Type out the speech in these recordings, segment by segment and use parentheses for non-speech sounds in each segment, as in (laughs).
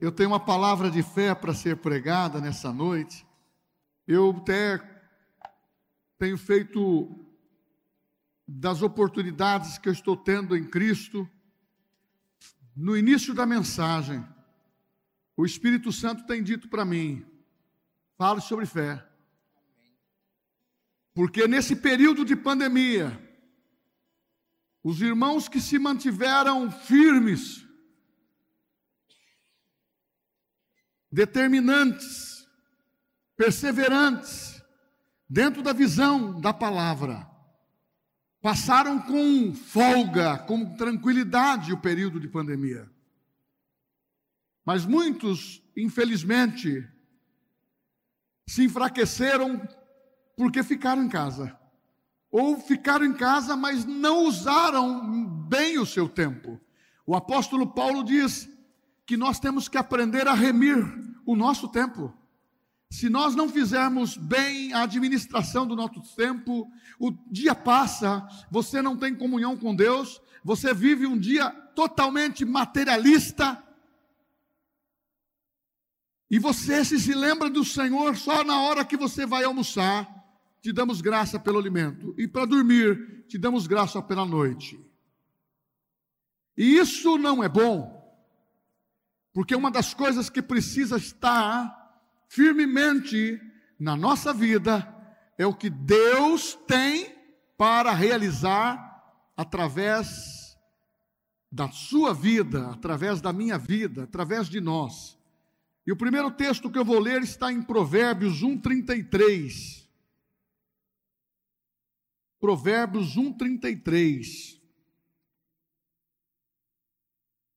Eu tenho uma palavra de fé para ser pregada nessa noite. Eu até tenho feito das oportunidades que eu estou tendo em Cristo. No início da mensagem, o Espírito Santo tem dito para mim: fale sobre fé. Porque nesse período de pandemia, os irmãos que se mantiveram firmes, determinantes, perseverantes, dentro da visão da palavra. Passaram com folga, com tranquilidade o período de pandemia. Mas muitos, infelizmente, se enfraqueceram porque ficaram em casa. Ou ficaram em casa, mas não usaram bem o seu tempo. O apóstolo Paulo diz: que nós temos que aprender a remir o nosso tempo. Se nós não fizermos bem a administração do nosso tempo, o dia passa, você não tem comunhão com Deus, você vive um dia totalmente materialista. E você se, se lembra do Senhor só na hora que você vai almoçar, te damos graça pelo alimento, e para dormir, te damos graça pela noite. E isso não é bom. Porque uma das coisas que precisa estar firmemente na nossa vida é o que Deus tem para realizar através da sua vida, através da minha vida, através de nós. E o primeiro texto que eu vou ler está em Provérbios 1:33. Provérbios 1:33.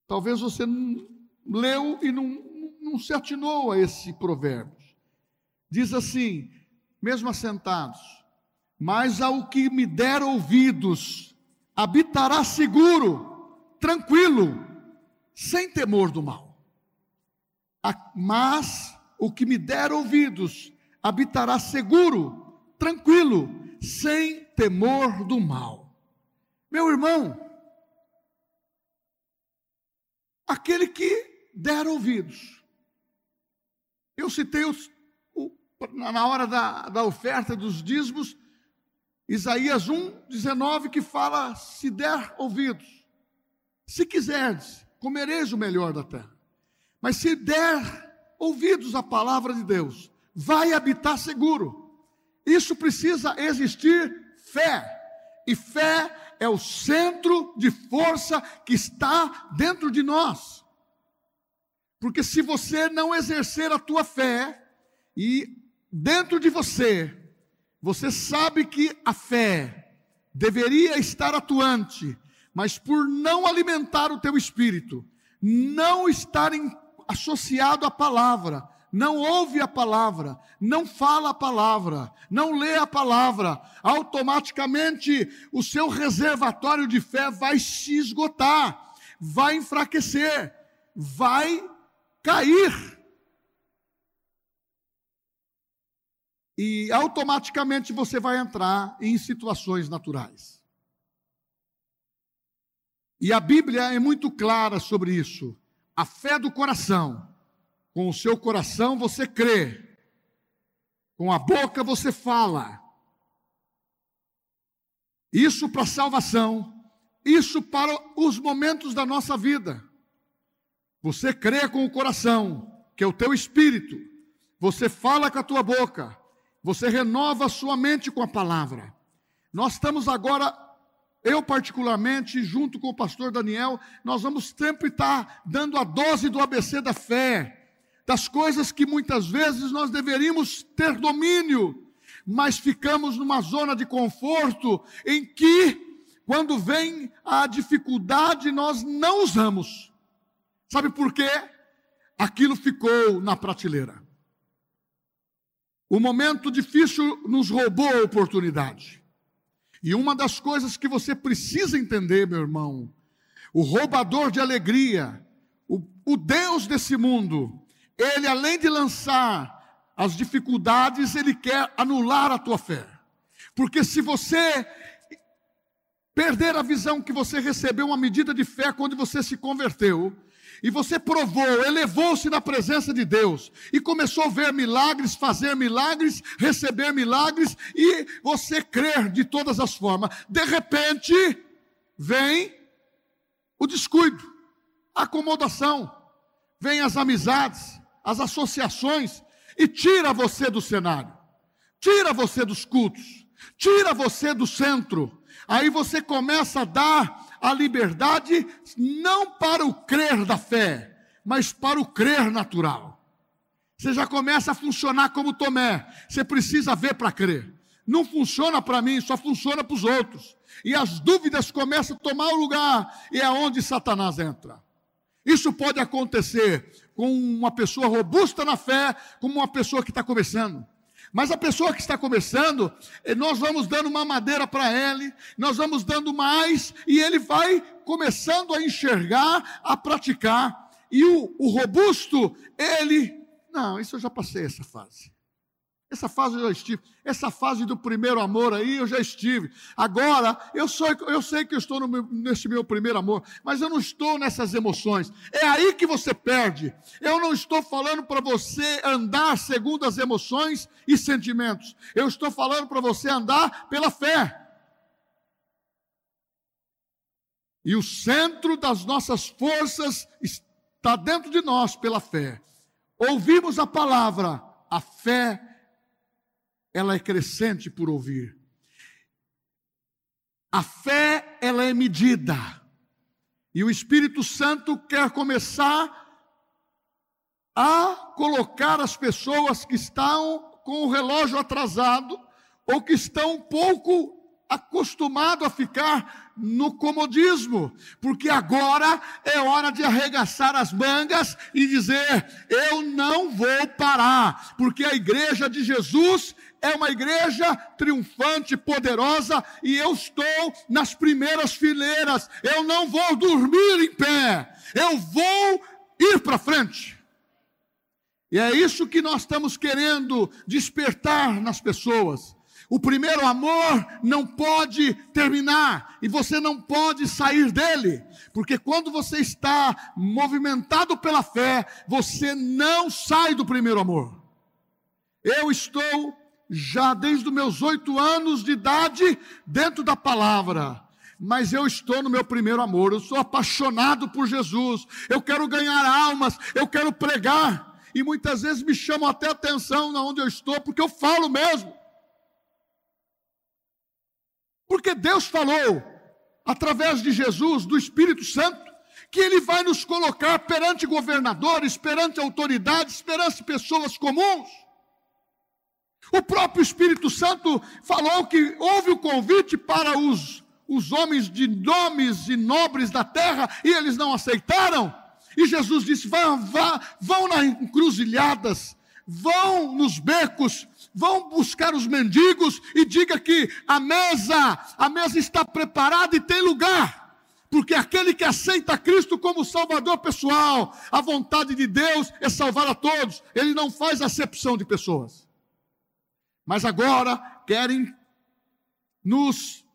Talvez você não leu e não, não se atinou a esse provérbio. Diz assim, mesmo assentados: Mas ao que me der ouvidos, habitará seguro, tranquilo, sem temor do mal. Mas o que me der ouvidos, habitará seguro, tranquilo, sem temor do mal. Meu irmão, aquele que der ouvidos. Eu citei os, o, na hora da, da oferta dos dízimos, Isaías 1, 19, que fala: se der ouvidos, se quiserdes, comereis o melhor da terra. Mas se der ouvidos à palavra de Deus, vai habitar seguro. Isso precisa existir fé. E fé é o centro de força que está dentro de nós. Porque se você não exercer a tua fé, e dentro de você, você sabe que a fé deveria estar atuante, mas por não alimentar o teu espírito, não estar em, associado à palavra, não ouve a palavra, não fala a palavra, não lê a palavra, automaticamente o seu reservatório de fé vai se esgotar, vai enfraquecer, vai cair. E automaticamente você vai entrar em situações naturais. E a Bíblia é muito clara sobre isso. A fé do coração. Com o seu coração você crê. Com a boca você fala. Isso para salvação. Isso para os momentos da nossa vida. Você crê com o coração, que é o teu espírito. Você fala com a tua boca. Você renova a sua mente com a palavra. Nós estamos agora, eu particularmente, junto com o pastor Daniel, nós vamos sempre estar dando a dose do ABC da fé, das coisas que muitas vezes nós deveríamos ter domínio, mas ficamos numa zona de conforto em que, quando vem a dificuldade, nós não usamos. Sabe por quê? Aquilo ficou na prateleira. O momento difícil nos roubou a oportunidade. E uma das coisas que você precisa entender, meu irmão, o roubador de alegria, o, o Deus desse mundo, ele além de lançar as dificuldades, ele quer anular a tua fé. Porque se você perder a visão que você recebeu uma medida de fé quando você se converteu, e você provou, elevou-se na presença de Deus. E começou a ver milagres, fazer milagres, receber milagres. E você crer de todas as formas. De repente, vem o descuido, a acomodação, vem as amizades, as associações. E tira você do cenário, tira você dos cultos, tira você do centro. Aí você começa a dar a liberdade não para o crer da fé, mas para o crer natural. Você já começa a funcionar como Tomé. Você precisa ver para crer. Não funciona para mim, só funciona para os outros. E as dúvidas começam a tomar o lugar, e é onde Satanás entra. Isso pode acontecer com uma pessoa robusta na fé, como uma pessoa que está começando. Mas a pessoa que está começando, eh, nós vamos dando uma madeira para ele, nós vamos dando mais, e ele vai começando a enxergar, a praticar. E o, o robusto, ele, não, isso eu já passei essa fase. Essa fase eu já estive. Essa fase do primeiro amor aí eu já estive. Agora, eu, sou, eu sei que eu estou meu, nesse meu primeiro amor, mas eu não estou nessas emoções. É aí que você perde. Eu não estou falando para você andar segundo as emoções e sentimentos. Eu estou falando para você andar pela fé. E o centro das nossas forças está dentro de nós pela fé. Ouvimos a palavra, a fé ela é crescente por ouvir. A fé, ela é medida. E o Espírito Santo quer começar a colocar as pessoas que estão com o relógio atrasado ou que estão pouco acostumado a ficar no comodismo, porque agora é hora de arregaçar as mangas e dizer: eu não vou parar, porque a igreja de Jesus é uma igreja triunfante, poderosa, e eu estou nas primeiras fileiras. Eu não vou dormir em pé, eu vou ir para frente. E é isso que nós estamos querendo despertar nas pessoas. O primeiro amor não pode terminar e você não pode sair dele, porque quando você está movimentado pela fé, você não sai do primeiro amor. Eu estou já desde os meus oito anos de idade dentro da palavra. Mas eu estou no meu primeiro amor, eu sou apaixonado por Jesus, eu quero ganhar almas, eu quero pregar, e muitas vezes me chamam até atenção na onde eu estou, porque eu falo mesmo. Porque Deus falou, através de Jesus, do Espírito Santo, que Ele vai nos colocar perante governadores, perante autoridades, perante pessoas comuns. O próprio Espírito Santo falou que houve o convite para os, os homens de nomes e nobres da terra e eles não aceitaram. E Jesus disse: vão, vão, vão nas encruzilhadas, vão nos becos, vão buscar os mendigos e diga que a mesa, a mesa está preparada e tem lugar. Porque aquele que aceita Cristo como Salvador pessoal, a vontade de Deus é salvar a todos. Ele não faz acepção de pessoas mas agora querem nos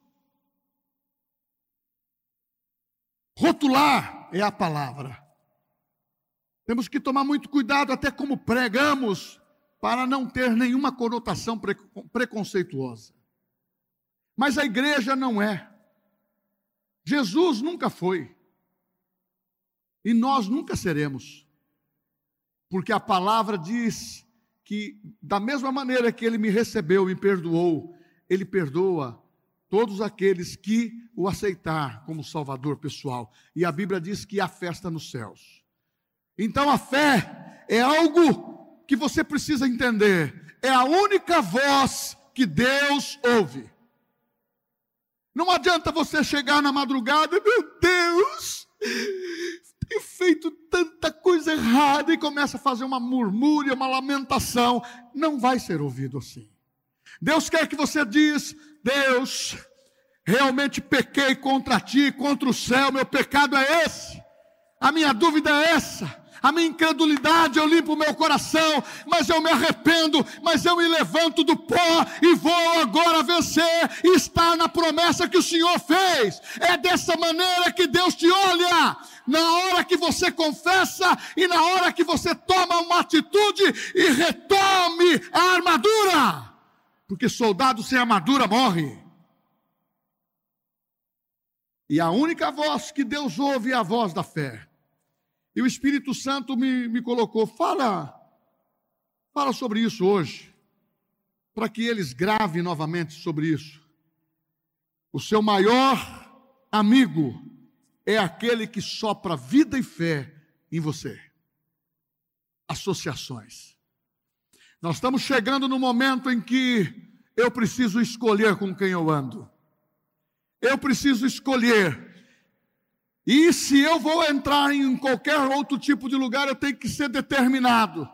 rotular é a palavra. Temos que tomar muito cuidado até como pregamos para não ter nenhuma conotação preconceituosa. Mas a igreja não é. Jesus nunca foi. E nós nunca seremos. Porque a palavra diz que, da mesma maneira que ele me recebeu, me perdoou, ele perdoa todos aqueles que o aceitar como Salvador pessoal. E a Bíblia diz que há festa nos céus. Então a fé é algo que você precisa entender. É a única voz que Deus ouve. Não adianta você chegar na madrugada, meu Deus, tenho feito tanta coisa errada e começa a fazer uma murmúria, uma lamentação, não vai ser ouvido assim. Deus quer que você diz: Deus, realmente pequei contra ti, contra o céu, meu pecado é esse. A minha dúvida é essa. A minha incredulidade, eu limpo o meu coração, mas eu me arrependo, mas eu me levanto do pó e vou agora vencer e estar na promessa que o Senhor fez. É dessa maneira que Deus te olha. Na hora que você confessa e na hora que você toma uma atitude e retome a armadura. Porque soldado sem armadura morre. E a única voz que Deus ouve é a voz da fé. E o Espírito Santo me, me colocou, fala, fala sobre isso hoje, para que eles gravem novamente sobre isso. O seu maior amigo é aquele que sopra vida e fé em você. Associações. Nós estamos chegando no momento em que eu preciso escolher com quem eu ando eu preciso escolher. E se eu vou entrar em qualquer outro tipo de lugar, eu tenho que ser determinado.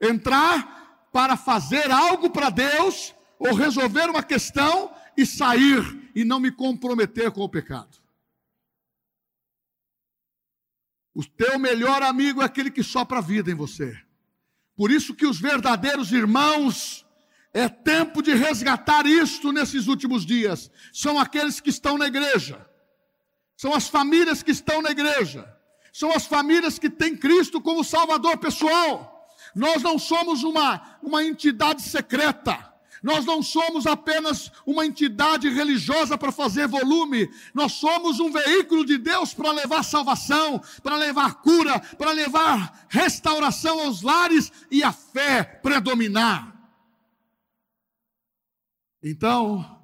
Entrar para fazer algo para Deus, ou resolver uma questão e sair e não me comprometer com o pecado. O teu melhor amigo é aquele que sopra a vida em você. Por isso que os verdadeiros irmãos é tempo de resgatar isto nesses últimos dias. São aqueles que estão na igreja, são as famílias que estão na igreja, são as famílias que têm Cristo como Salvador pessoal. Nós não somos uma, uma entidade secreta. Nós não somos apenas uma entidade religiosa para fazer volume, nós somos um veículo de Deus para levar salvação, para levar cura, para levar restauração aos lares e a fé predominar. Então,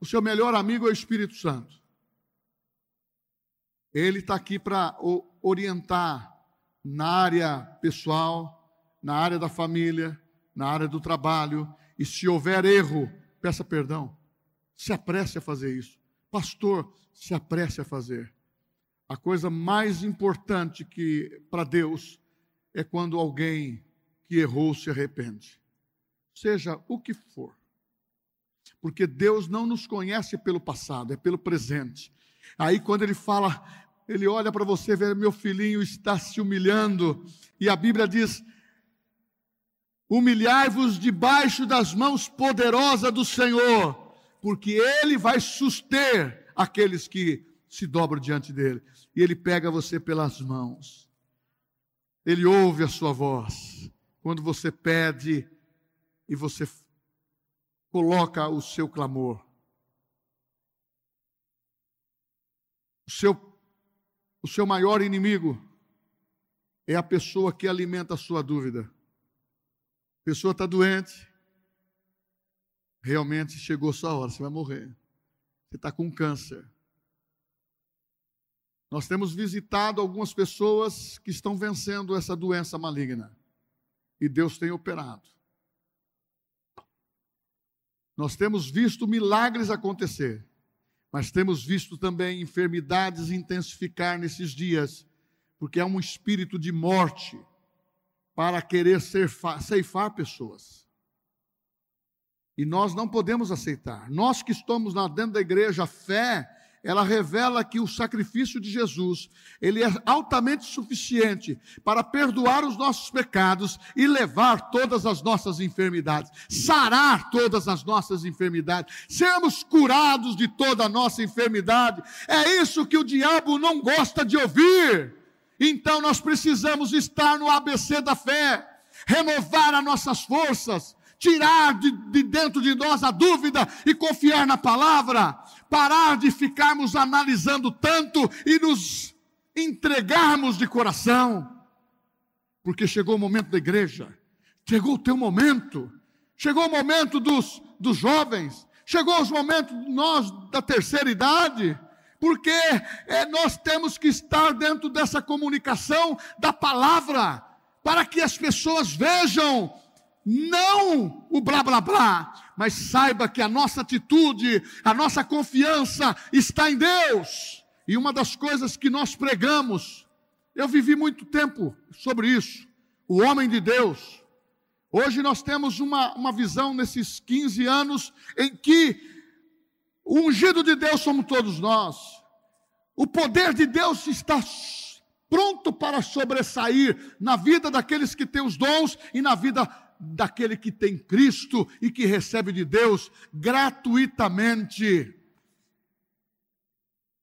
o seu melhor amigo é o Espírito Santo. Ele está aqui para orientar na área pessoal, na área da família, na área do trabalho. E se houver erro, peça perdão. Se apresse a fazer isso. Pastor, se apresse a fazer. A coisa mais importante que para Deus é quando alguém que errou se arrepende. Seja o que for. Porque Deus não nos conhece pelo passado, é pelo presente. Aí quando ele fala, ele olha para você, vê meu filhinho está se humilhando, e a Bíblia diz: Humilhai-vos debaixo das mãos poderosas do Senhor, porque ele vai suster aqueles que se dobram diante dele. E ele pega você pelas mãos. Ele ouve a sua voz. Quando você pede e você coloca o seu clamor. O seu, o seu maior inimigo é a pessoa que alimenta a sua dúvida. A pessoa está doente, realmente chegou sua hora, você vai morrer. Você está com câncer. Nós temos visitado algumas pessoas que estão vencendo essa doença maligna. E Deus tem operado. Nós temos visto milagres acontecer, mas temos visto também enfermidades intensificar nesses dias, porque há um espírito de morte para querer ceifar pessoas. E nós não podemos aceitar. Nós que estamos lá dentro da igreja, a fé ela revela que o sacrifício de Jesus, ele é altamente suficiente para perdoar os nossos pecados e levar todas as nossas enfermidades, sarar todas as nossas enfermidades, sermos curados de toda a nossa enfermidade. É isso que o diabo não gosta de ouvir. Então nós precisamos estar no ABC da fé, renovar as nossas forças, tirar de, de, dentro de nós a dúvida e confiar na palavra, parar de ficarmos analisando tanto e nos entregarmos de coração, porque chegou o momento da igreja, chegou o teu momento, chegou o momento dos, dos jovens, chegou os momentos nós da terceira idade, porque é, nós temos que estar dentro dessa comunicação da palavra, para que as pessoas vejam não o blá blá blá, mas saiba que a nossa atitude, a nossa confiança está em Deus. E uma das coisas que nós pregamos, eu vivi muito tempo sobre isso, o homem de Deus. Hoje nós temos uma, uma visão nesses 15 anos em que o ungido de Deus somos todos nós. O poder de Deus está pronto para sobressair na vida daqueles que têm os dons e na vida daquele que tem Cristo e que recebe de Deus gratuitamente.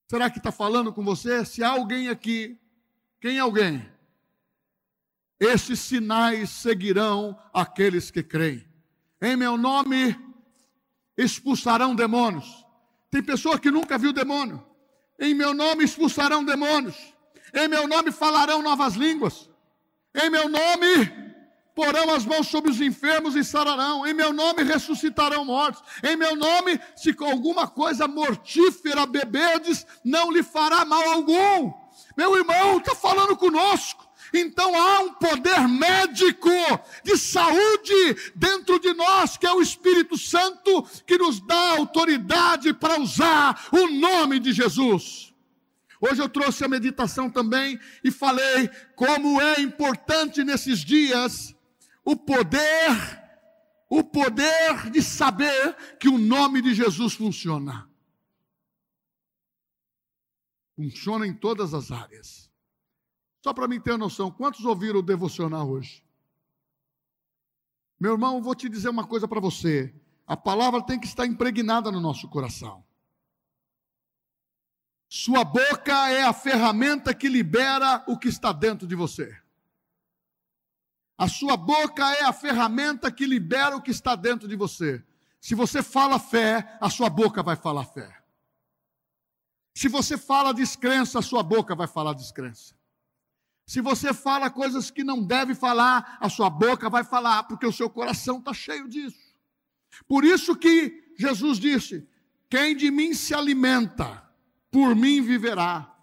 Será que está falando com você? Se há alguém aqui, quem é alguém? Esses sinais seguirão aqueles que creem. Em meu nome expulsarão demônios. Tem pessoa que nunca viu demônio. Em meu nome expulsarão demônios. Em meu nome falarão novas línguas. Em meu nome porão as mãos sobre os enfermos e sararão, em meu nome ressuscitarão mortos, em meu nome, se alguma coisa mortífera beberdes, não lhe fará mal algum. Meu irmão está falando conosco. Então há um poder médico de saúde dentro de nós, que é o Espírito Santo, que nos dá autoridade para usar o nome de Jesus. Hoje eu trouxe a meditação também e falei como é importante nesses dias o poder, o poder de saber que o nome de Jesus funciona. Funciona em todas as áreas. Só para mim ter noção, quantos ouviram o devocional hoje? Meu irmão, vou te dizer uma coisa para você. A palavra tem que estar impregnada no nosso coração. Sua boca é a ferramenta que libera o que está dentro de você. A sua boca é a ferramenta que libera o que está dentro de você. Se você fala fé, a sua boca vai falar fé. Se você fala descrença, a sua boca vai falar descrença. Se você fala coisas que não deve falar, a sua boca vai falar, porque o seu coração está cheio disso. Por isso que Jesus disse: Quem de mim se alimenta, por mim viverá.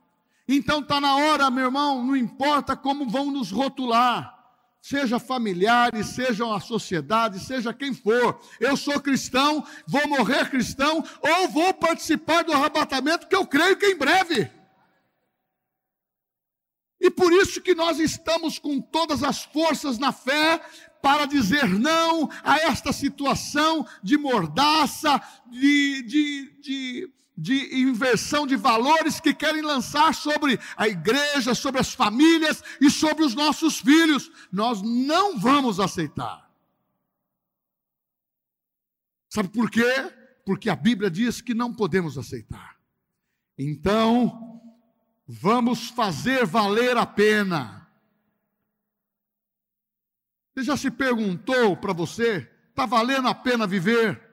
Então está na hora, meu irmão, não importa como vão nos rotular seja familiares, sejam a sociedade, seja quem for. Eu sou cristão, vou morrer cristão, ou vou participar do arrebatamento, que eu creio que em breve. E por isso que nós estamos com todas as forças na fé para dizer não a esta situação de mordaça, de, de, de de inversão de valores que querem lançar sobre a igreja, sobre as famílias e sobre os nossos filhos. Nós não vamos aceitar. Sabe por quê? Porque a Bíblia diz que não podemos aceitar. Então, vamos fazer valer a pena. Você já se perguntou para você, está valendo a pena viver?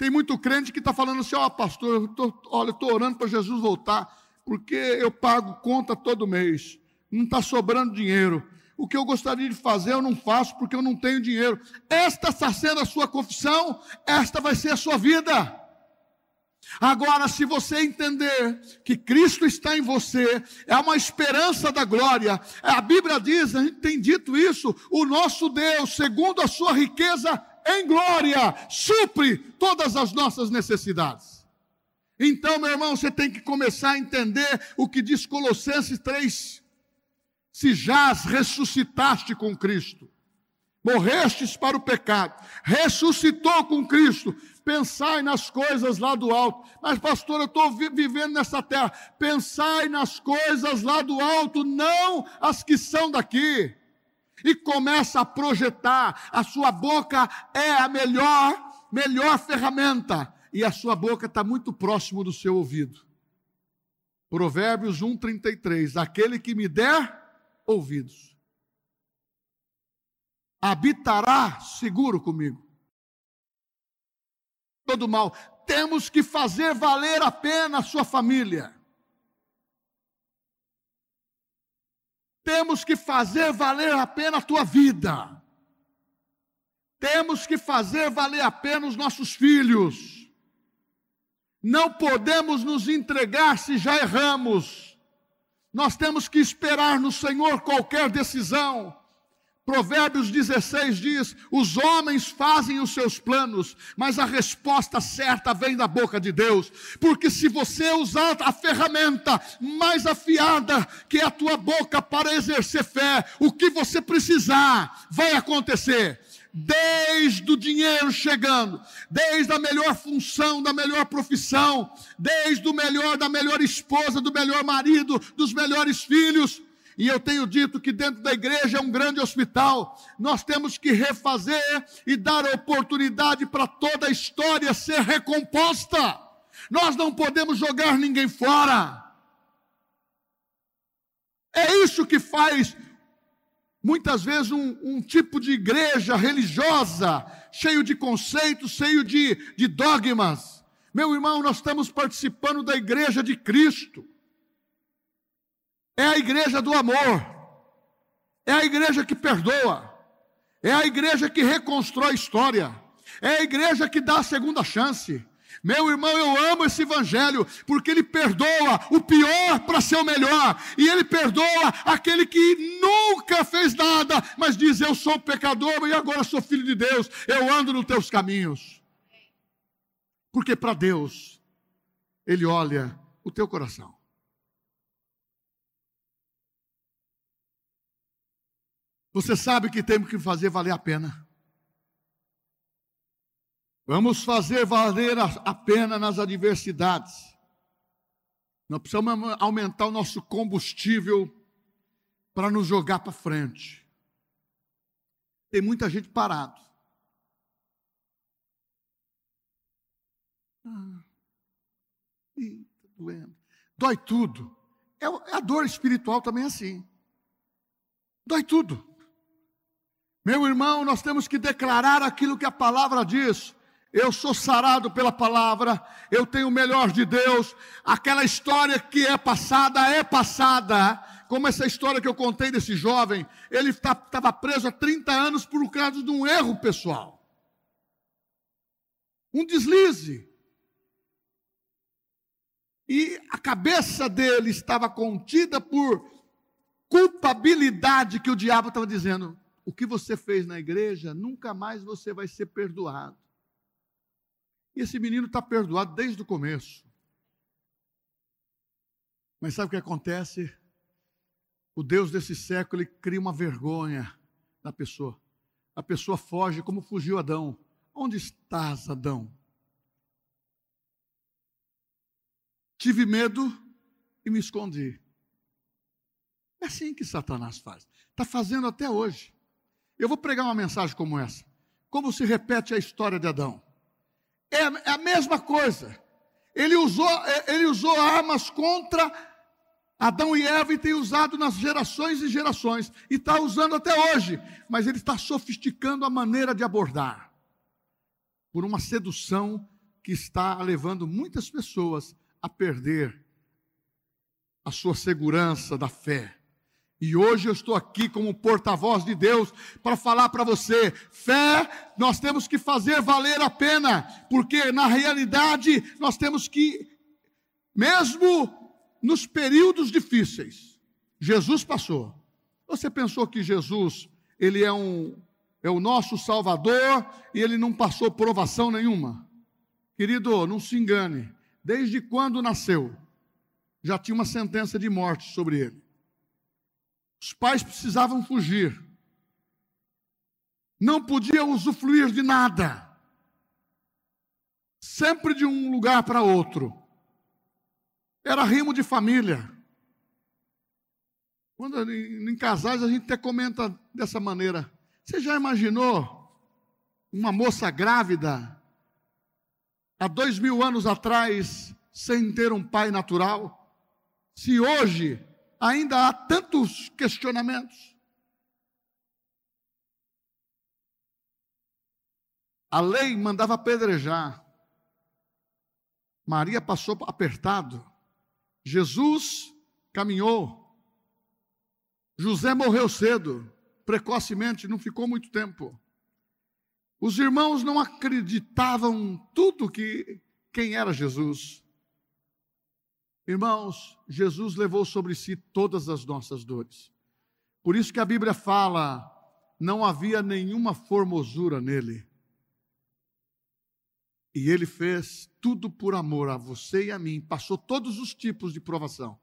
Tem muito crente que está falando assim: ó, oh, pastor, eu tô, olha, eu estou orando para Jesus voltar, porque eu pago conta todo mês, não está sobrando dinheiro. O que eu gostaria de fazer eu não faço porque eu não tenho dinheiro. Esta está sendo a sua confissão, esta vai ser a sua vida. Agora, se você entender que Cristo está em você, é uma esperança da glória. A Bíblia diz, a gente tem dito isso, o nosso Deus, segundo a sua riqueza em glória, supre todas as nossas necessidades. Então, meu irmão, você tem que começar a entender o que diz Colossenses 3. Se jaz ressuscitaste com Cristo, morrestes para o pecado, ressuscitou com Cristo, pensai nas coisas lá do alto. Mas, pastor, eu estou vivendo nessa terra. Pensai nas coisas lá do alto, não as que são daqui e começa a projetar. A sua boca é a melhor, melhor ferramenta. E a sua boca está muito próximo do seu ouvido. Provérbios 1,33: Aquele que me der ouvidos, habitará seguro comigo. Todo mal. Temos que fazer valer a pena a sua família. Temos que fazer valer a pena a tua vida. Temos que fazer valer a pena os nossos filhos. Não podemos nos entregar se já erramos. Nós temos que esperar no Senhor qualquer decisão. Provérbios 16 diz: os homens fazem os seus planos, mas a resposta certa vem da boca de Deus. Porque se você usar a ferramenta mais afiada, que é a tua boca, para exercer fé, o que você precisar vai acontecer. desde o dinheiro chegando, desde a melhor função, da melhor profissão, desde o melhor da melhor esposa, do melhor marido, dos melhores filhos. E eu tenho dito que dentro da igreja é um grande hospital. Nós temos que refazer e dar oportunidade para toda a história ser recomposta. Nós não podemos jogar ninguém fora. É isso que faz muitas vezes um, um, tipo de igreja religiosa, cheio de conceitos, cheio de, de dogmas. Meu irmão, nós estamos participando da igreja de Cristo. É a igreja do amor. É a igreja que perdoa. É a igreja que reconstrói a história. É a igreja que dá a segunda chance. Meu irmão, eu amo esse evangelho, porque ele perdoa o pior para ser o melhor, e ele perdoa aquele que nunca fez nada, mas diz: Eu sou pecador e agora sou filho de Deus, eu ando nos teus caminhos. Porque para Deus, Ele olha o teu coração. Você sabe que temos que fazer valer a pena. Vamos fazer valer a pena nas adversidades. Nós precisamos aumentar o nosso combustível para nos jogar para frente. Tem muita gente parado. Ah, tá doendo. Dói tudo. É, é a dor espiritual também é assim. Dói tudo. Meu irmão, nós temos que declarar aquilo que a palavra diz eu sou sarado pela palavra, eu tenho o melhor de Deus. Aquela história que é passada, é passada. Como essa história que eu contei desse jovem, ele estava preso há 30 anos por causa de um erro pessoal. Um deslize. E a cabeça dele estava contida por culpabilidade que o diabo estava dizendo: o que você fez na igreja, nunca mais você vai ser perdoado. E esse menino está perdoado desde o começo. Mas sabe o que acontece? O Deus desse século ele cria uma vergonha na pessoa. A pessoa foge como fugiu Adão. Onde estás, Adão? Tive medo e me escondi. É assim que Satanás faz. Está fazendo até hoje. Eu vou pregar uma mensagem como essa. Como se repete a história de Adão. É, é a mesma coisa. Ele usou, é, ele usou armas contra Adão e Eva e tem usado nas gerações e gerações, e está usando até hoje, mas ele está sofisticando a maneira de abordar, por uma sedução que está levando muitas pessoas a perder a sua segurança da fé. E hoje eu estou aqui como porta-voz de Deus para falar para você: fé nós temos que fazer valer a pena, porque na realidade nós temos que, mesmo nos períodos difíceis, Jesus passou. Você pensou que Jesus, ele é um é o nosso Salvador e ele não passou provação nenhuma? Querido, não se engane. Desde quando nasceu, já tinha uma sentença de morte sobre ele. Os pais precisavam fugir. Não podiam usufruir de nada. Sempre de um lugar para outro. Era rimo de família. Quando em casais a gente até comenta dessa maneira. Você já imaginou uma moça grávida há dois mil anos atrás sem ter um pai natural? Se hoje ainda há tantos questionamentos. A lei mandava apedrejar. Maria passou apertado. Jesus caminhou. José morreu cedo, precocemente, não ficou muito tempo. Os irmãos não acreditavam tudo que quem era Jesus. Irmãos, Jesus levou sobre si todas as nossas dores. Por isso que a Bíblia fala: não havia nenhuma formosura nele. E ele fez tudo por amor a você e a mim, passou todos os tipos de provação,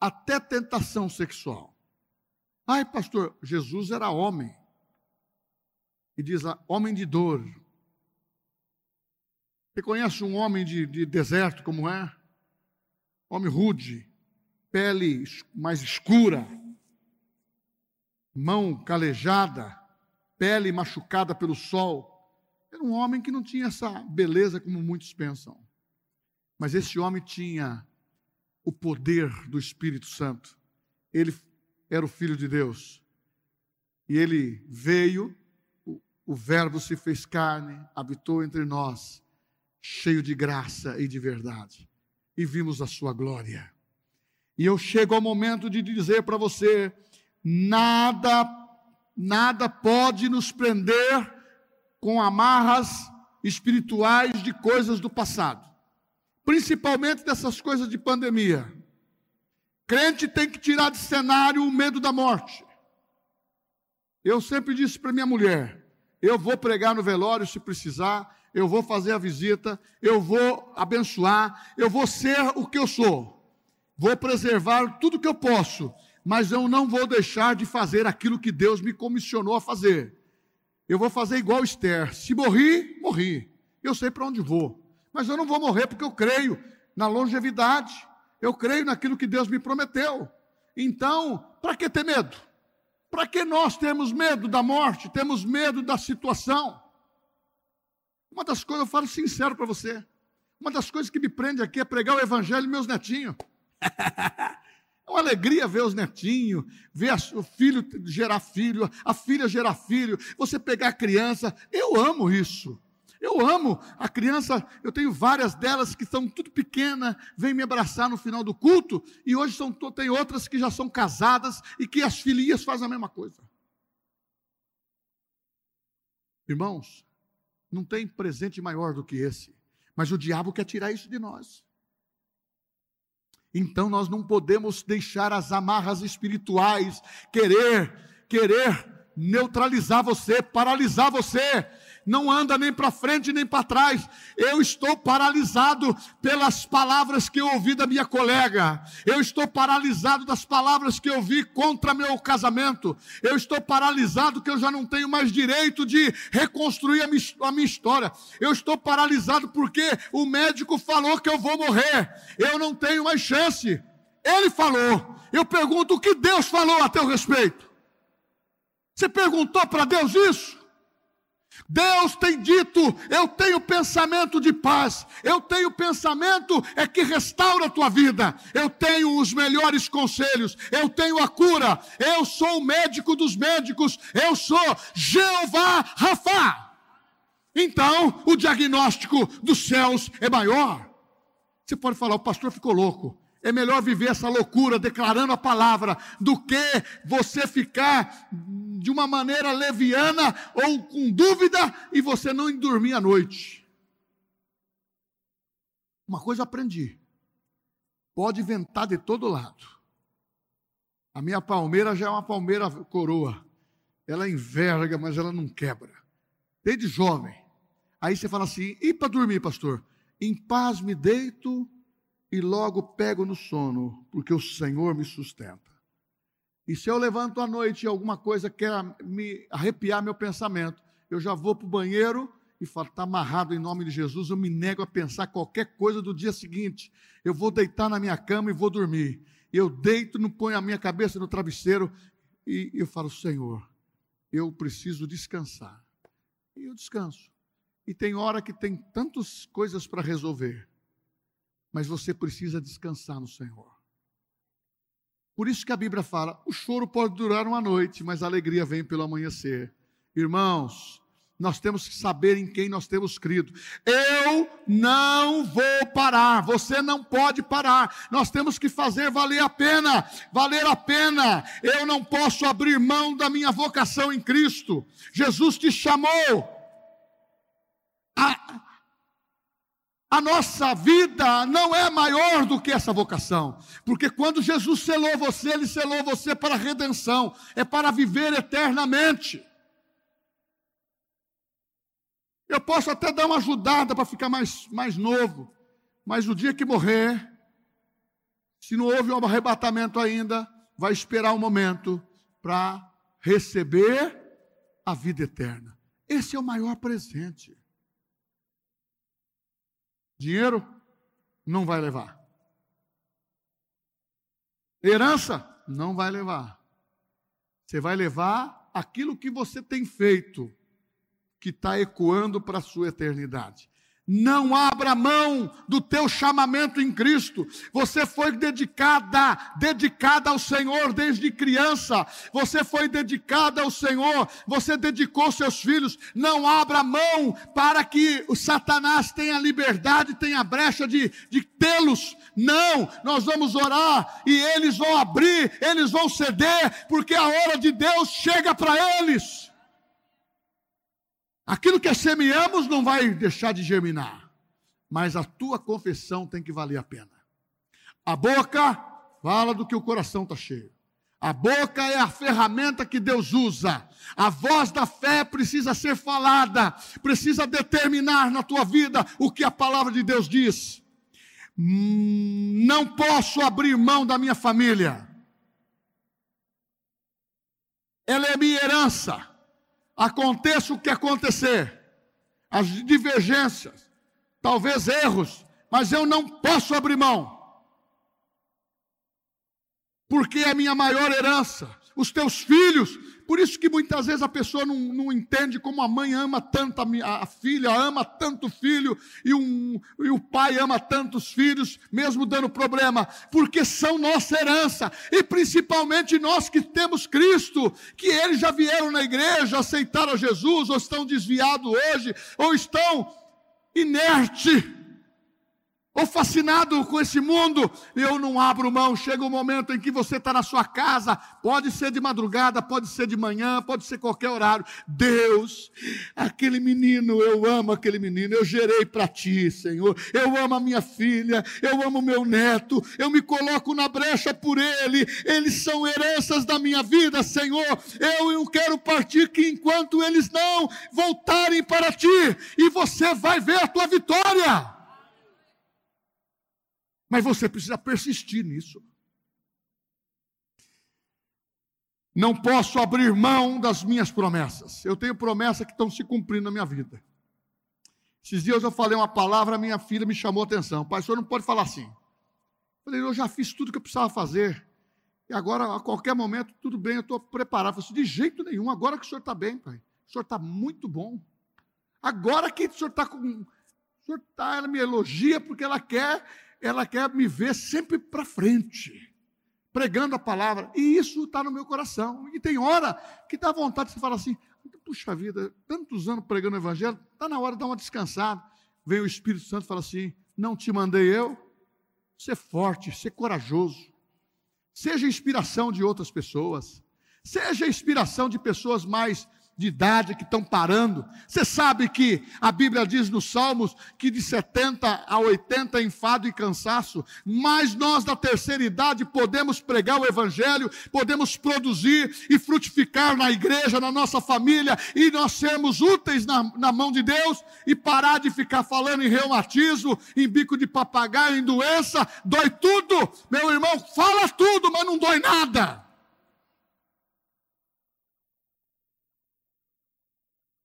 até tentação sexual. Ai, pastor, Jesus era homem. E diz lá, homem de dor. Você conhece um homem de, de deserto como é? Homem rude, pele mais escura, mão calejada, pele machucada pelo sol. Era um homem que não tinha essa beleza como muitos pensam. Mas esse homem tinha o poder do Espírito Santo. Ele era o Filho de Deus. E ele veio, o, o Verbo se fez carne, habitou entre nós, cheio de graça e de verdade. E vimos a sua glória. E eu chego ao momento de dizer para você: nada, nada pode nos prender com amarras espirituais de coisas do passado, principalmente dessas coisas de pandemia. Crente tem que tirar de cenário o medo da morte. Eu sempre disse para minha mulher: eu vou pregar no velório se precisar, eu vou fazer a visita, eu vou abençoar, eu vou ser o que eu sou, vou preservar tudo que eu posso, mas eu não vou deixar de fazer aquilo que Deus me comissionou a fazer. Eu vou fazer igual Esther: se morri, morri. Eu sei para onde vou, mas eu não vou morrer porque eu creio na longevidade, eu creio naquilo que Deus me prometeu. Então, para que ter medo? Para que nós temos medo da morte, temos medo da situação? Uma das coisas, eu falo sincero para você, uma das coisas que me prende aqui é pregar o evangelho meus netinhos. (laughs) É uma alegria ver os netinhos, ver o filho gerar filho, a filha gerar filho, você pegar a criança. Eu amo isso. Eu amo a criança, eu tenho várias delas que são tudo pequena, vêm me abraçar no final do culto, e hoje são, tem outras que já são casadas e que as filhas fazem a mesma coisa. Irmãos, não tem presente maior do que esse, mas o diabo quer tirar isso de nós. Então nós não podemos deixar as amarras espirituais querer, querer neutralizar você, paralisar você não anda nem para frente nem para trás. Eu estou paralisado pelas palavras que eu ouvi da minha colega. Eu estou paralisado das palavras que eu ouvi contra meu casamento. Eu estou paralisado que eu já não tenho mais direito de reconstruir a minha, história. Eu estou paralisado porque o médico falou que eu vou morrer. Eu não tenho mais chance. Ele falou. Eu pergunto o que Deus falou a teu respeito. Você perguntou para Deus isso? Deus tem dito: eu tenho pensamento de paz, eu tenho pensamento é que restaura a tua vida, eu tenho os melhores conselhos, eu tenho a cura, eu sou o médico dos médicos, eu sou Jeová Rafa. Então, o diagnóstico dos céus é maior. Você pode falar, o pastor ficou louco. É melhor viver essa loucura declarando a palavra do que você ficar de uma maneira leviana ou com dúvida e você não dormir à noite. Uma coisa aprendi: pode ventar de todo lado. A minha palmeira já é uma palmeira coroa. Ela enverga, mas ela não quebra. Desde jovem. Aí você fala assim: e para dormir, pastor? Em paz me deito e logo pego no sono, porque o Senhor me sustenta. E se eu levanto à noite e alguma coisa quer me arrepiar meu pensamento, eu já vou para o banheiro e falo, está amarrado em nome de Jesus, eu me nego a pensar qualquer coisa do dia seguinte. Eu vou deitar na minha cama e vou dormir. Eu deito, não ponho a minha cabeça no travesseiro e eu falo, Senhor, eu preciso descansar. E eu descanso. E tem hora que tem tantas coisas para resolver mas você precisa descansar no Senhor. Por isso que a Bíblia fala: o choro pode durar uma noite, mas a alegria vem pelo amanhecer. Irmãos, nós temos que saber em quem nós temos crido. Eu não vou parar, você não pode parar. Nós temos que fazer valer a pena, valer a pena. Eu não posso abrir mão da minha vocação em Cristo. Jesus te chamou. A, a nossa vida não é maior do que essa vocação, porque quando Jesus selou você, Ele selou você para a redenção, é para viver eternamente. Eu posso até dar uma ajudada para ficar mais, mais novo, mas o dia que morrer, se não houve um arrebatamento ainda, vai esperar um momento para receber a vida eterna. Esse é o maior presente. Dinheiro não vai levar. Herança não vai levar. Você vai levar aquilo que você tem feito, que está ecoando para a sua eternidade. Não abra mão do teu chamamento em Cristo. Você foi dedicada, dedicada ao Senhor desde criança. Você foi dedicada ao Senhor. Você dedicou seus filhos. Não abra mão para que o Satanás tenha liberdade, tenha brecha de, de tê-los. Não, nós vamos orar e eles vão abrir, eles vão ceder, porque a hora de Deus chega para eles. Aquilo que semeamos não vai deixar de germinar, mas a tua confissão tem que valer a pena. A boca fala do que o coração está cheio. A boca é a ferramenta que Deus usa. A voz da fé precisa ser falada, precisa determinar na tua vida o que a palavra de Deus diz. Não posso abrir mão da minha família. Ela é minha herança aconteça o que acontecer, as divergências, talvez erros, mas eu não posso abrir mão, porque é a minha maior herança. Os teus filhos. Por isso que muitas vezes a pessoa não, não entende como a mãe ama tanto a, a filha, ama tanto o filho, e, um, e o pai ama tantos filhos, mesmo dando problema, porque são nossa herança, e principalmente nós que temos Cristo, que eles já vieram na igreja, aceitaram Jesus, ou estão desviados hoje, ou estão inertes ou fascinado com esse mundo, eu não abro mão. Chega o um momento em que você está na sua casa, pode ser de madrugada, pode ser de manhã, pode ser qualquer horário. Deus, aquele menino, eu amo aquele menino, eu gerei para ti, Senhor. Eu amo a minha filha, eu amo meu neto, eu me coloco na brecha por ele, eles são heranças da minha vida, Senhor. Eu, eu quero partir que enquanto eles não voltarem para ti, e você vai ver a tua vitória. Mas você precisa persistir nisso. Não posso abrir mão das minhas promessas. Eu tenho promessas que estão se cumprindo na minha vida. Esses dias eu falei uma palavra, minha filha me chamou a atenção. Pai, o senhor não pode falar assim. Eu falei, eu já fiz tudo que eu precisava fazer. E agora, a qualquer momento, tudo bem, eu estou preparado. Eu falei, de jeito nenhum, agora que o senhor está bem, pai. O senhor está muito bom. Agora que o senhor está com. O senhor está, ela me elogia porque ela quer ela quer me ver sempre para frente, pregando a palavra, e isso está no meu coração. E tem hora que dá vontade de você falar assim: puxa vida, tantos anos pregando o evangelho, está na hora de dar uma descansada. Vem o Espírito Santo e fala assim: não te mandei eu? Ser forte, ser corajoso, seja inspiração de outras pessoas, seja inspiração de pessoas mais de idade que estão parando. Você sabe que a Bíblia diz nos Salmos que de 70 a 80 enfado e cansaço, mas nós da terceira idade podemos pregar o Evangelho, podemos produzir e frutificar na igreja, na nossa família, e nós sermos úteis na, na mão de Deus e parar de ficar falando em reumatismo, em bico de papagaio, em doença, dói tudo. Meu irmão, fala tudo, mas não dói nada.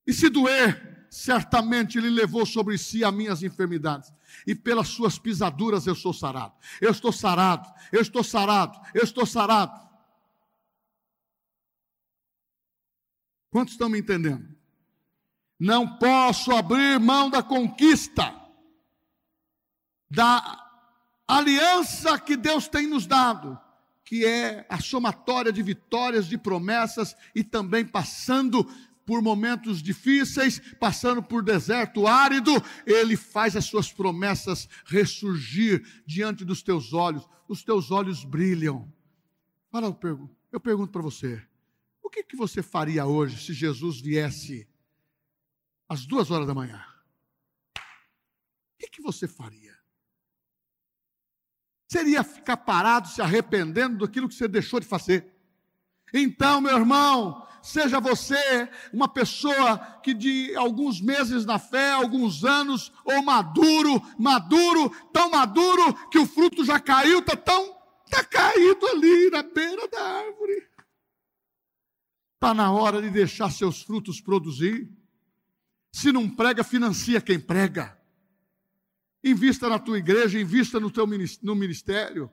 E se doer, certamente ele levou sobre si as minhas enfermidades. E pelas suas pisaduras eu sou sarado. Eu estou sarado, eu estou sarado, eu estou sarado. Quantos estão me entendendo? Não posso abrir mão da conquista, da aliança que Deus tem nos dado, que é a somatória de vitórias, de promessas e também passando por momentos difíceis, passando por deserto árido, Ele faz as suas promessas ressurgir diante dos teus olhos, os teus olhos brilham. Fala, eu pergunto, eu pergunto para você, o que, que você faria hoje se Jesus viesse às duas horas da manhã? O que, que você faria? Seria ficar parado, se arrependendo daquilo que você deixou de fazer? Então, meu irmão, seja você uma pessoa que de alguns meses na fé, alguns anos, ou maduro, maduro, tão maduro que o fruto já caiu, está tão, está caído ali na beira da árvore. Está na hora de deixar seus frutos produzir. Se não prega, financia quem prega. Invista na tua igreja, invista no teu no ministério.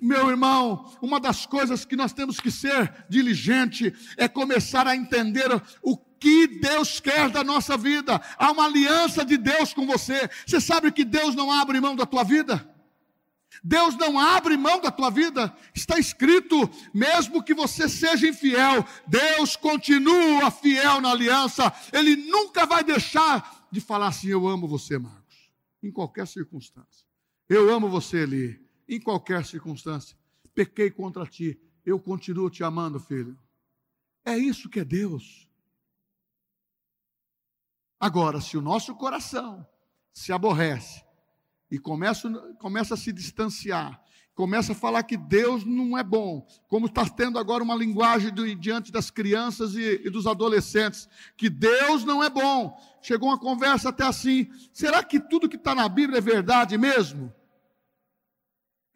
Meu irmão, uma das coisas que nós temos que ser diligente é começar a entender o que Deus quer da nossa vida. Há uma aliança de Deus com você. Você sabe que Deus não abre mão da tua vida? Deus não abre mão da tua vida. Está escrito, mesmo que você seja infiel, Deus continua fiel na aliança. Ele nunca vai deixar de falar assim: Eu amo você, Marcos, em qualquer circunstância. Eu amo você, Eli, em qualquer circunstância. Pequei contra ti, eu continuo te amando, filho. É isso que é Deus. Agora, se o nosso coração se aborrece e começa, começa a se distanciar, começa a falar que Deus não é bom, como está tendo agora uma linguagem do, diante das crianças e, e, dos adolescentes, que Deus não é bom. Chegou uma conversa até assim: será que tudo que está na Bíblia é verdade mesmo?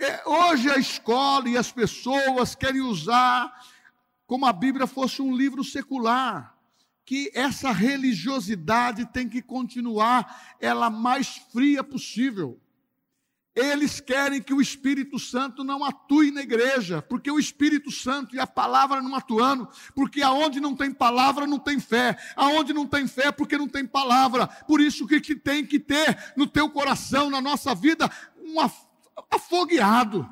É, hoje a escola e as pessoas querem usar como a Bíblia fosse um livro secular que essa religiosidade tem que continuar ela mais fria possível. Eles querem que o Espírito Santo não atue na igreja, porque o Espírito Santo e a palavra não atuando, porque aonde não tem palavra não tem fé, aonde não tem fé porque não tem palavra. Por isso que, que tem que ter no teu coração, na nossa vida, um afogueado.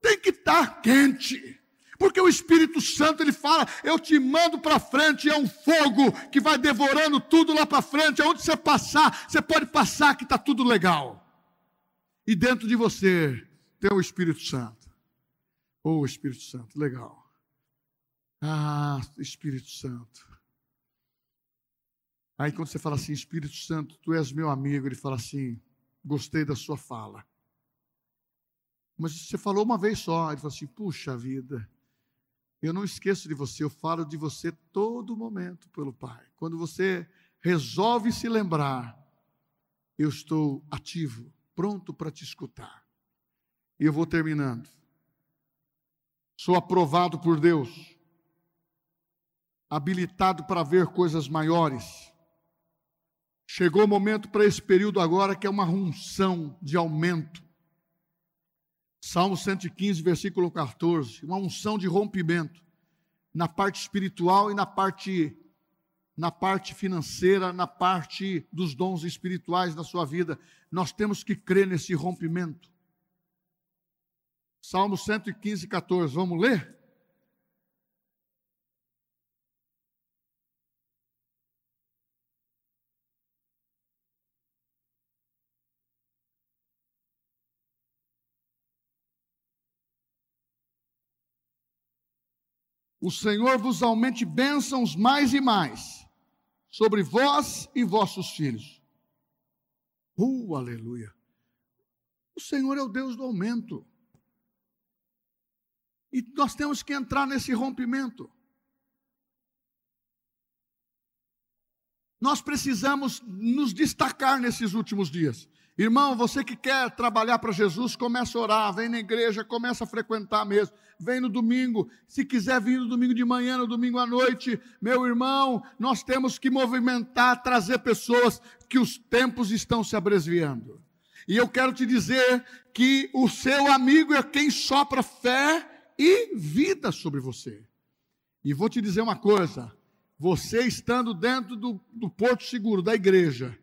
Tem que estar quente. Porque o Espírito Santo ele fala: Eu te mando para frente, é um fogo que vai devorando tudo lá para frente. Aonde você passar, você pode passar que está tudo legal. E dentro de você tem o Espírito Santo. Oh, Espírito Santo, legal. Ah, Espírito Santo. Aí quando você fala assim, Espírito Santo, tu és meu amigo, ele fala assim: Gostei da sua fala. Mas você falou uma vez só, ele fala assim: Puxa vida eu não esqueço de você, eu falo de você todo momento pelo Pai. Quando você resolve se lembrar, eu estou ativo, pronto para te escutar. E eu vou terminando. Sou aprovado por Deus, habilitado para ver coisas maiores. Chegou o momento para esse período agora que é uma unção de aumento. Salmo 115, versículo 14, uma unção de rompimento na parte espiritual e na parte na parte financeira, na parte dos dons espirituais da sua vida. Nós temos que crer nesse rompimento. Salmo 115, 14. Vamos ler? O Senhor vos aumente bênçãos mais e mais sobre vós e vossos filhos. Uh, aleluia. O Senhor é o Deus do aumento. E nós temos que entrar nesse rompimento. Nós precisamos nos destacar nesses últimos dias. Irmão, você que quer trabalhar para Jesus, começa a orar, vem na igreja, começa a frequentar mesmo. Vem no domingo, se quiser vir no domingo de manhã, no domingo à noite, meu irmão, nós temos que movimentar, trazer pessoas que os tempos estão se abreviando. E eu quero te dizer que o seu amigo é quem sopra fé e vida sobre você. E vou te dizer uma coisa: você estando dentro do, do porto seguro da igreja,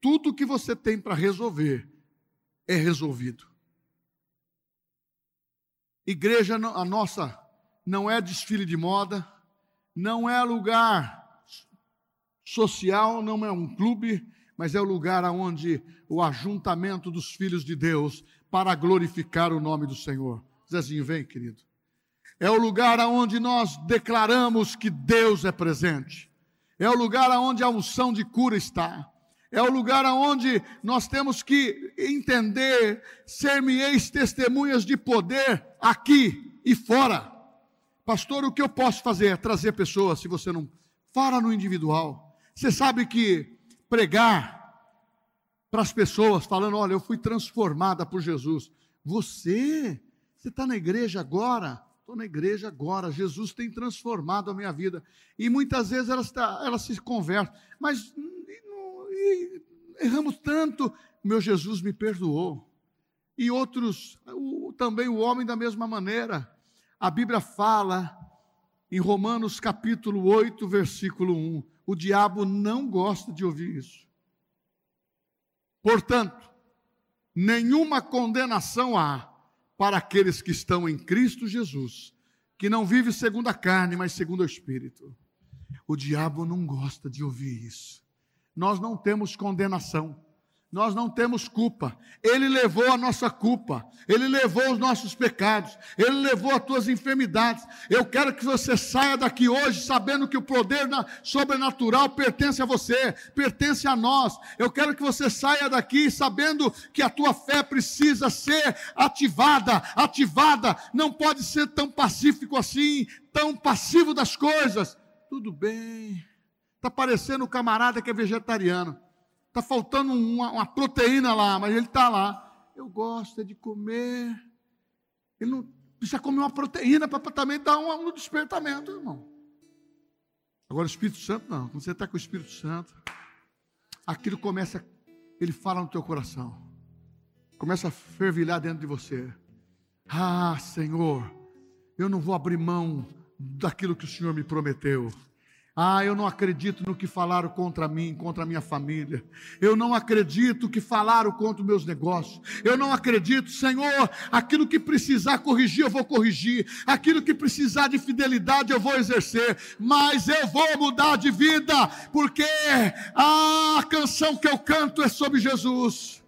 tudo que você tem para resolver é resolvido. Igreja, a nossa, não é desfile de moda, não é lugar social, não é um clube, mas é o lugar onde o ajuntamento dos filhos de Deus para glorificar o nome do Senhor. Zezinho, vem, querido. É o lugar onde nós declaramos que Deus é presente. É o lugar onde a unção de cura está é o lugar onde nós temos que entender, ser-me-eis testemunhas de poder aqui e fora. Pastor, o que eu posso fazer? Trazer pessoas, se você não. Fala no individual. Você sabe que pregar para as pessoas, falando: olha, eu fui transformada por Jesus. Você, você está na igreja agora? Estou na igreja agora. Jesus tem transformado a minha vida. E muitas vezes elas, tá, se convertem. Mas erramos tanto. Meu Jesus me perdoou. E outros, também o homem da mesma maneira. A Bíblia fala em Romanos capítulo 8, versículo 1. O diabo não gosta de ouvir isso. Portanto, nenhuma condenação há para aqueles que estão em Cristo Jesus, que não vive segundo a carne, mas segundo o Espírito. O diabo não gosta de ouvir isso. Nós não temos condenação. Nós não temos culpa. Ele levou a nossa culpa. Ele levou os nossos pecados. Ele levou as tuas enfermidades. Eu quero que você saia daqui hoje sabendo que o poder sobrenatural pertence a você, pertence a nós. Eu quero que você saia daqui sabendo que a tua fé precisa ser ativada, ativada. Não pode ser tão pacífico assim, tão passivo das coisas. Tudo bem. Está parecendo o camarada que é vegetariano. Está faltando uma, uma, proteína lá, mas ele está lá. Eu gosto de comer. Ele não precisa comer uma proteína para também dar um, um despertamento, irmão. Agora o Espírito Santo não. Quando você está com o Espírito Santo, aquilo começa, ele fala no teu coração. Começa a fervilhar dentro de você. Ah, Senhor, eu não vou abrir mão daquilo que o Senhor me prometeu. Ah, eu não acredito no que falaram contra mim, contra a minha família. Eu não acredito que falaram contra meus negócios. Eu não acredito, Senhor, aquilo que precisar corrigir, eu vou corrigir. Aquilo que precisar de fidelidade, eu vou exercer. Mas eu vou mudar de vida, porque a canção que eu canto é sobre Jesus.